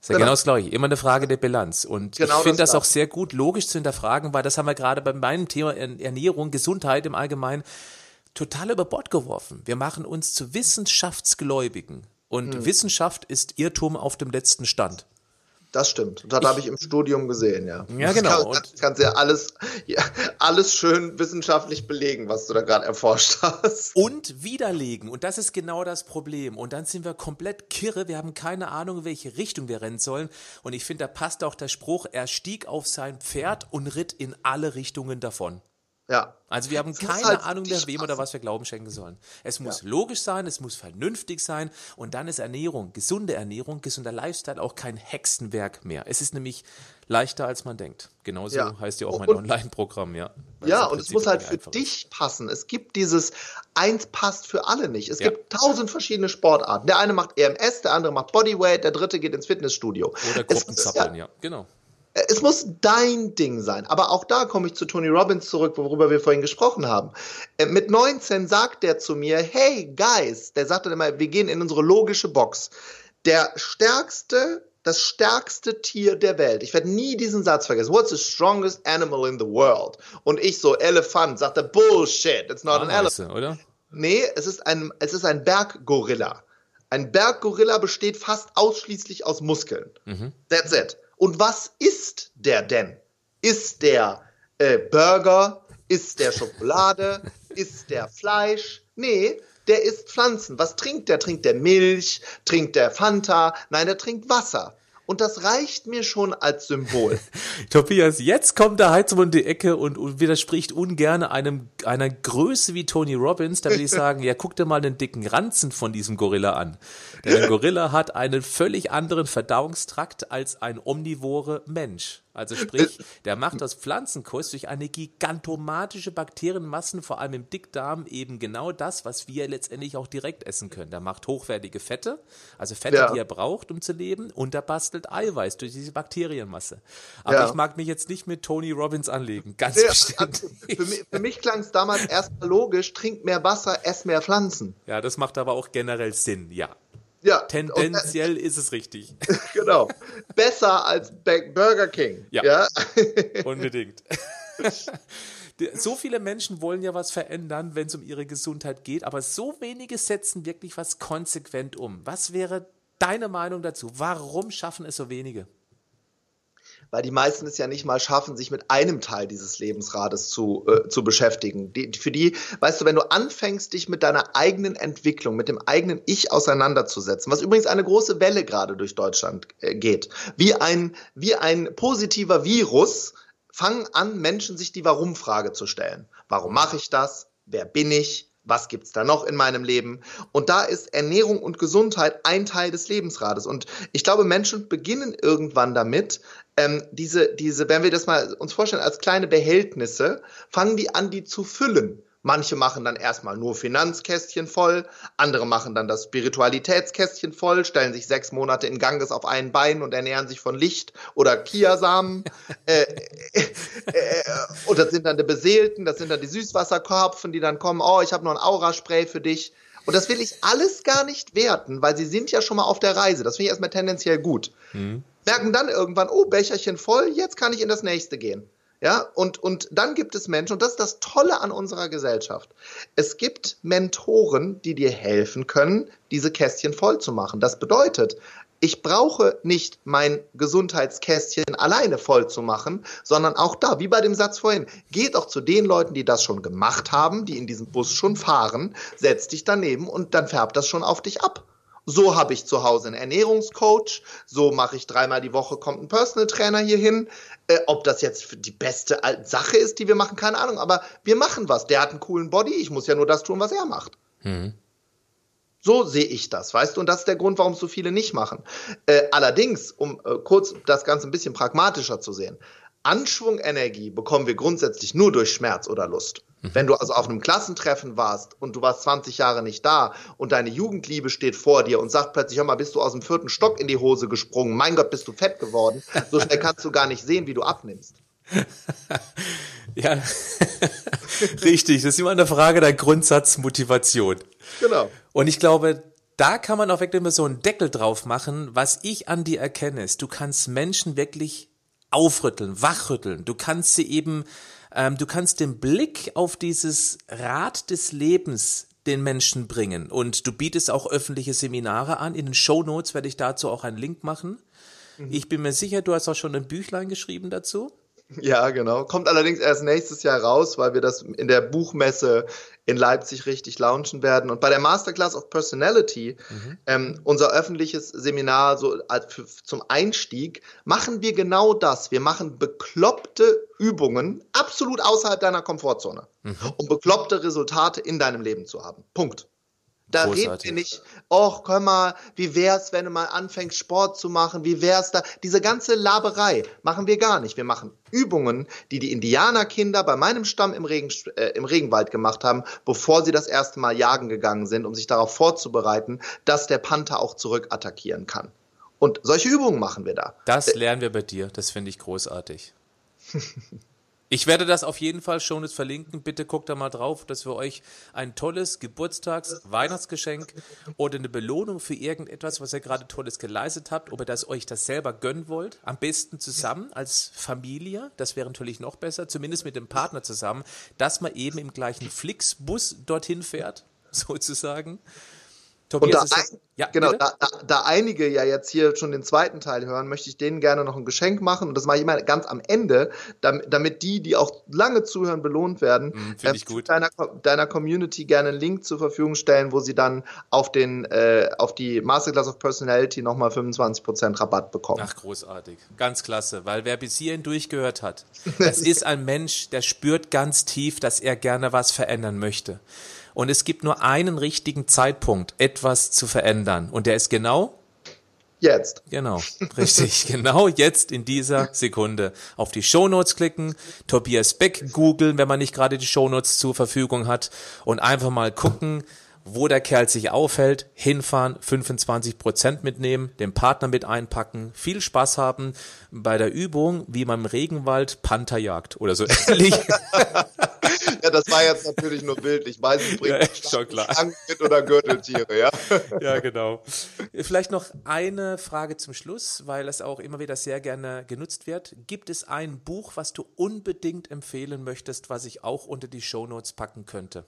Ist ja genau. genau das gleiche. Immer eine Frage der Bilanz. Und genau ich finde das, das auch sehr gut logisch zu hinterfragen, weil das haben wir gerade bei meinem Thema Ernährung, Gesundheit im Allgemeinen total über Bord geworfen. Wir machen uns zu Wissenschaftsgläubigen. Und hm. Wissenschaft ist Irrtum auf dem letzten Stand. Das stimmt. Und das habe ich im Studium gesehen, ja. Ja, genau. Das kann, kannst ja alles, ja alles schön wissenschaftlich belegen, was du da gerade erforscht hast. Und widerlegen. Und das ist genau das Problem. Und dann sind wir komplett kirre. Wir haben keine Ahnung, in welche Richtung wir rennen sollen. Und ich finde, da passt auch der Spruch, er stieg auf sein Pferd und ritt in alle Richtungen davon. Ja. Also wir haben keine halt Ahnung mehr, wem oder was wir Glauben schenken sollen. Es muss ja. logisch sein, es muss vernünftig sein und dann ist Ernährung, gesunde Ernährung, gesunder Lifestyle auch kein Hexenwerk mehr. Es ist nämlich leichter, als man denkt. Genauso ja. heißt ja auch mein Online-Programm, ja. Ja, und es muss halt für dich ist. passen. Es gibt dieses eins passt für alle nicht. Es ja. gibt tausend verschiedene Sportarten. Der eine macht EMS, der andere macht Bodyweight, der dritte geht ins Fitnessstudio. Oder Gruppenzappeln, ja, genau. Es muss dein Ding sein. Aber auch da komme ich zu Tony Robbins zurück, worüber wir vorhin gesprochen haben. Äh, mit 19 sagt er zu mir, hey Guys, der sagt dann immer, wir gehen in unsere logische Box. Der stärkste, das stärkste Tier der Welt. Ich werde nie diesen Satz vergessen. What's the strongest animal in the world? Und ich so, Elefant, sagt er, Bullshit, it's not ah, an elephant. Oder? Nee, es ist ein, es ist ein Berggorilla. Ein Berggorilla besteht fast ausschließlich aus Muskeln. Mhm. That's it. Und was ist der denn? Ist der äh, Burger? Ist der Schokolade? ist der Fleisch? Nee, der isst Pflanzen. Was trinkt der? Trinkt der Milch? Trinkt der Fanta? Nein, der trinkt Wasser. Und das reicht mir schon als Symbol. Tobias, jetzt kommt der Heizung um die Ecke und, und widerspricht ungern einem, einer Größe wie Tony Robbins. Da will ich sagen, ja, guck dir mal den dicken Ranzen von diesem Gorilla an. Denn ein Gorilla hat einen völlig anderen Verdauungstrakt als ein omnivore Mensch. Also sprich, der macht aus Pflanzenkost durch eine gigantomatische Bakterienmassen, vor allem im Dickdarm, eben genau das, was wir letztendlich auch direkt essen können. Der macht hochwertige Fette, also Fette, ja. die er braucht, um zu leben, und er bastelt Eiweiß durch diese Bakterienmasse. Aber ja. ich mag mich jetzt nicht mit Tony Robbins anlegen, ganz ja, bestimmt. Für mich, für mich klang es damals erstmal logisch, trink mehr Wasser, ess mehr Pflanzen. Ja, das macht aber auch generell Sinn, ja. Ja. Tendenziell ist es richtig. Genau. Besser als Burger King. Ja. ja? Unbedingt. so viele Menschen wollen ja was verändern, wenn es um ihre Gesundheit geht, aber so wenige setzen wirklich was konsequent um. Was wäre deine Meinung dazu? Warum schaffen es so wenige? Weil die meisten es ja nicht mal schaffen, sich mit einem Teil dieses Lebensrades zu, äh, zu beschäftigen. Die, für die, weißt du, wenn du anfängst, dich mit deiner eigenen Entwicklung, mit dem eigenen Ich auseinanderzusetzen, was übrigens eine große Welle gerade durch Deutschland äh, geht, wie ein, wie ein positiver Virus, fangen an, Menschen sich die Warum-Frage zu stellen. Warum mache ich das? Wer bin ich? was gibt's da noch in meinem Leben? Und da ist Ernährung und Gesundheit ein Teil des Lebensrades. Und ich glaube, Menschen beginnen irgendwann damit, ähm, diese, diese, wenn wir das mal uns vorstellen, als kleine Behältnisse, fangen die an, die zu füllen. Manche machen dann erstmal nur Finanzkästchen voll, andere machen dann das Spiritualitätskästchen voll, stellen sich sechs Monate in Ganges auf einen Bein und ernähren sich von Licht oder Kiasamen. äh, äh, äh, und das sind dann die Beseelten, das sind dann die Süßwasserkorpfen, die dann kommen, oh, ich habe noch ein Auraspray für dich. Und das will ich alles gar nicht werten, weil sie sind ja schon mal auf der Reise. Das finde ich erstmal tendenziell gut. Mhm. Merken dann irgendwann, oh, Becherchen voll, jetzt kann ich in das nächste gehen. Ja, und, und dann gibt es Menschen, und das ist das Tolle an unserer Gesellschaft. Es gibt Mentoren, die dir helfen können, diese Kästchen voll zu machen. Das bedeutet, ich brauche nicht mein Gesundheitskästchen alleine voll zu machen, sondern auch da, wie bei dem Satz vorhin, geh doch zu den Leuten, die das schon gemacht haben, die in diesem Bus schon fahren, setz dich daneben und dann färbt das schon auf dich ab. So habe ich zu Hause einen Ernährungscoach, so mache ich dreimal die Woche, kommt ein Personal Trainer hier hin. Äh, ob das jetzt die beste Sache ist, die wir machen, keine Ahnung, aber wir machen was. Der hat einen coolen Body, ich muss ja nur das tun, was er macht. Mhm. So sehe ich das, weißt du, und das ist der Grund, warum so viele nicht machen. Äh, allerdings, um äh, kurz das Ganze ein bisschen pragmatischer zu sehen, Anschwungenergie bekommen wir grundsätzlich nur durch Schmerz oder Lust. Wenn du also auf einem Klassentreffen warst und du warst 20 Jahre nicht da und deine Jugendliebe steht vor dir und sagt plötzlich, hör mal, bist du aus dem vierten Stock in die Hose gesprungen, mein Gott, bist du fett geworden, so schnell kannst du gar nicht sehen, wie du abnimmst. ja, richtig. Das ist immer eine Frage der Grundsatzmotivation. Genau. Und ich glaube, da kann man auch wirklich immer so einen Deckel drauf machen. Was ich an dir erkenne, ist, du kannst Menschen wirklich aufrütteln, wachrütteln. Du kannst sie eben, ähm, du kannst den Blick auf dieses Rad des Lebens den Menschen bringen. Und du bietest auch öffentliche Seminare an. In den Show Notes werde ich dazu auch einen Link machen. Mhm. Ich bin mir sicher, du hast auch schon ein Büchlein geschrieben dazu. Ja, genau. Kommt allerdings erst nächstes Jahr raus, weil wir das in der Buchmesse in Leipzig richtig launchen werden. Und bei der Masterclass of Personality, mhm. ähm, unser öffentliches Seminar so als für, zum Einstieg, machen wir genau das. Wir machen bekloppte Übungen absolut außerhalb deiner Komfortzone, mhm. um bekloppte Resultate in deinem Leben zu haben. Punkt. Da Großartig. reden wir nicht, och, komm mal, wie wär's, wenn du mal anfängst, Sport zu machen, wie wär's da? Diese ganze Laberei machen wir gar nicht. Wir machen Übungen, die die Indianerkinder bei meinem Stamm im, Regen, äh, im Regenwald gemacht haben, bevor sie das erste Mal jagen gegangen sind, um sich darauf vorzubereiten, dass der Panther auch zurück attackieren kann. Und solche Übungen machen wir da. Das äh, lernen wir bei dir. Das finde ich großartig. Ich werde das auf jeden Fall schon jetzt verlinken. Bitte guckt da mal drauf, dass wir euch ein tolles Geburtstags-, Weihnachtsgeschenk oder eine Belohnung für irgendetwas, was ihr gerade Tolles geleistet habt, ob ihr das euch das selber gönnen wollt. Am besten zusammen als Familie. Das wäre natürlich noch besser, zumindest mit dem Partner zusammen, dass man eben im gleichen Flixbus dorthin fährt, sozusagen. Tobias und da, ein, ja, genau, da, da, da, einige ja jetzt hier schon den zweiten Teil hören, möchte ich denen gerne noch ein Geschenk machen und das mache ich immer ganz am Ende, damit, damit die, die auch lange zuhören, belohnt werden. Mm, Finde äh, ich gut. Deiner, deiner Community gerne einen Link zur Verfügung stellen, wo sie dann auf den äh, auf die Masterclass of Personality nochmal 25% Rabatt bekommen. Ach, großartig. Ganz klasse, weil wer bis hierhin durchgehört hat, das ist ein Mensch, der spürt ganz tief, dass er gerne was verändern möchte. Und es gibt nur einen richtigen Zeitpunkt, etwas zu verändern. Und der ist genau Jetzt. Genau, richtig. genau jetzt in dieser Sekunde. Auf die Shownotes klicken, Tobias Beck googeln, wenn man nicht gerade die Shownotes zur Verfügung hat und einfach mal gucken, wo der Kerl sich aufhält, hinfahren, 25 Prozent mitnehmen, den Partner mit einpacken, viel Spaß haben bei der Übung, wie man im Regenwald Panther jagt oder so ähnlich. ja, das war jetzt natürlich nur bildlich. Meistens bringt ja, schon klar. mit oder Gürteltiere, ja. ja, genau. Vielleicht noch eine Frage zum Schluss, weil es auch immer wieder sehr gerne genutzt wird. Gibt es ein Buch, was du unbedingt empfehlen möchtest, was ich auch unter die Shownotes packen könnte?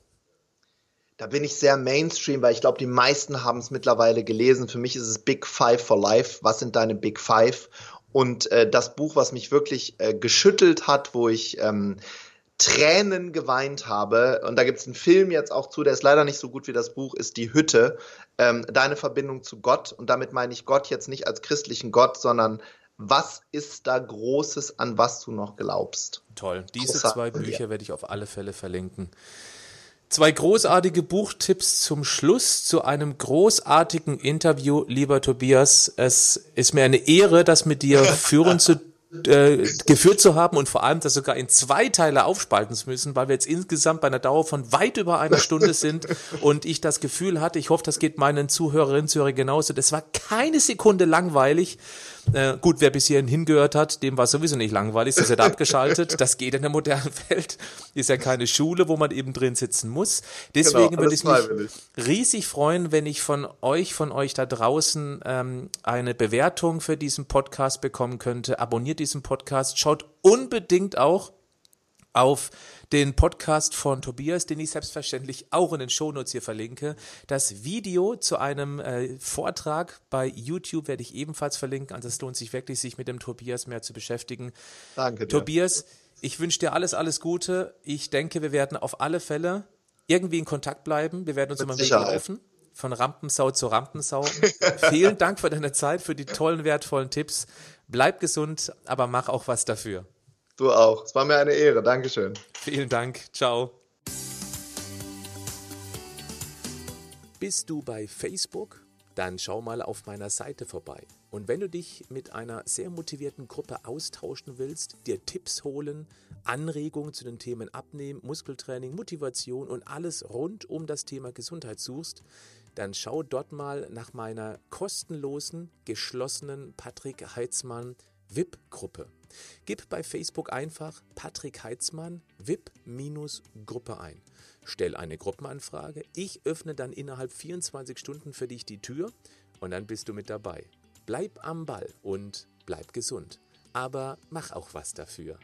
Da bin ich sehr Mainstream, weil ich glaube, die meisten haben es mittlerweile gelesen. Für mich ist es Big Five for Life. Was sind deine Big Five? Und äh, das Buch, was mich wirklich äh, geschüttelt hat, wo ich ähm, Tränen geweint habe. Und da gibt es einen Film jetzt auch zu, der ist leider nicht so gut wie das Buch, ist Die Hütte. Ähm, deine Verbindung zu Gott. Und damit meine ich Gott jetzt nicht als christlichen Gott, sondern was ist da Großes, an was du noch glaubst? Toll. Diese Großartig. zwei Bücher werde ich auf alle Fälle verlinken. Zwei großartige Buchtipps zum Schluss zu einem großartigen Interview, lieber Tobias. Es ist mir eine Ehre, das mit dir führen zu äh, geführt zu haben und vor allem das sogar in zwei Teile aufspalten zu müssen, weil wir jetzt insgesamt bei einer Dauer von weit über einer Stunde sind und ich das Gefühl hatte, ich hoffe, das geht meinen Zuhörerinnen Zuhörer genauso, das war keine Sekunde langweilig äh, gut, wer bis hierhin hingehört hat, dem war sowieso nicht langweilig, das wird abgeschaltet. Das geht in der modernen Welt. Ist ja keine Schule, wo man eben drin sitzen muss. Deswegen genau, würde ich mich riesig freuen, wenn ich von euch, von euch da draußen ähm, eine Bewertung für diesen Podcast bekommen könnte. Abonniert diesen Podcast, schaut unbedingt auch auf den Podcast von Tobias, den ich selbstverständlich auch in den Shownotes hier verlinke. Das Video zu einem äh, Vortrag bei YouTube werde ich ebenfalls verlinken. Also es lohnt sich wirklich, sich mit dem Tobias mehr zu beschäftigen. Danke. Dir. Tobias, ich wünsche dir alles, alles Gute. Ich denke, wir werden auf alle Fälle irgendwie in Kontakt bleiben. Wir werden uns immer wieder laufen. Von Rampensau zu Rampensau. Vielen Dank für deine Zeit, für die tollen, wertvollen Tipps. Bleib gesund, aber mach auch was dafür. Du auch. Es war mir eine Ehre. Dankeschön. Vielen Dank. Ciao. Bist du bei Facebook? dann schau mal auf meiner Seite vorbei. Und wenn du dich mit einer sehr motivierten Gruppe austauschen willst, dir Tipps holen, Anregungen zu den Themen Abnehmen, Muskeltraining, Motivation und alles rund um das Thema Gesundheit suchst, dann schau dort mal nach meiner kostenlosen, geschlossenen Patrick Heitzmann VIP-Gruppe. Gib bei Facebook einfach Patrick Heitzmann VIP-Gruppe ein. Stell eine Gruppenanfrage. Ich öffne dann innerhalb 24 Stunden für dich die Tür und dann bist du mit dabei. Bleib am Ball und bleib gesund. Aber mach auch was dafür.